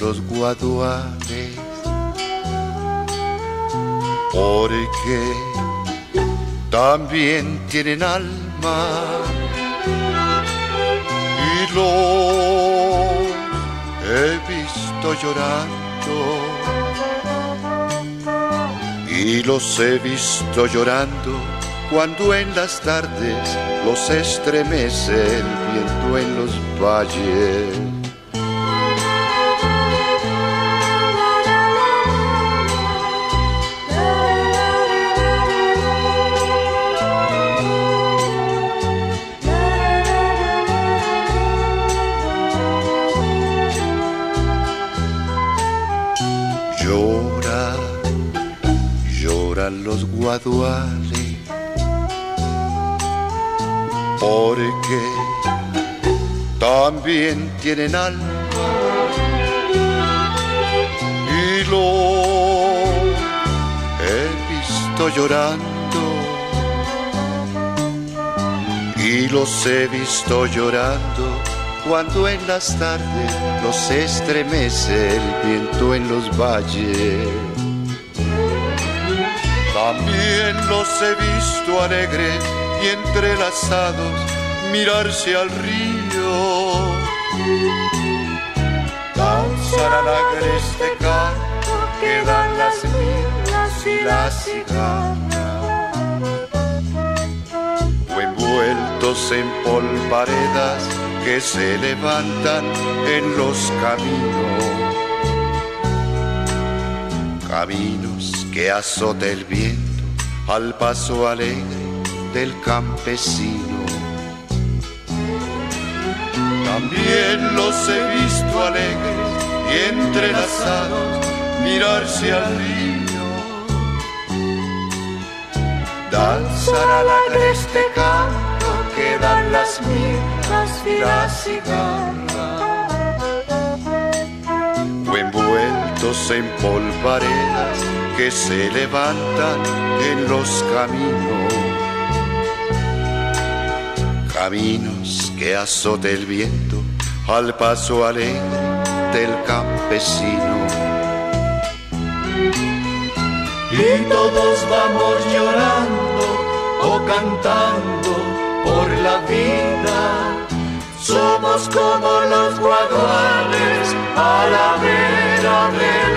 los guaduales, porque también tienen alma y lo he visto llorando y los he visto llorando cuando en las tardes los estremece el viento en los valles. Llora, lloran los guaduales porque también tienen alma. Y lo he visto llorando y los he visto llorando cuando en las tardes los estremece el viento en los valles. También los he visto alegres y entrelazados mirarse al río. Danzar al agreste canto que dan las minas y las cigarras. O envueltos en polvaredas que se levantan en los caminos. Caminos que azota el viento al paso alegre del campesino. También los he visto alegres y entrelazados mirarse al río. Danzar al agreste canto que dan las mirras y las cigarras. O envueltos en polvaredas que se levantan en los caminos caminos que azote el viento al paso alegre del campesino. Y todos vamos llorando o cantando por la vida. Somos como los guaduales a la vera de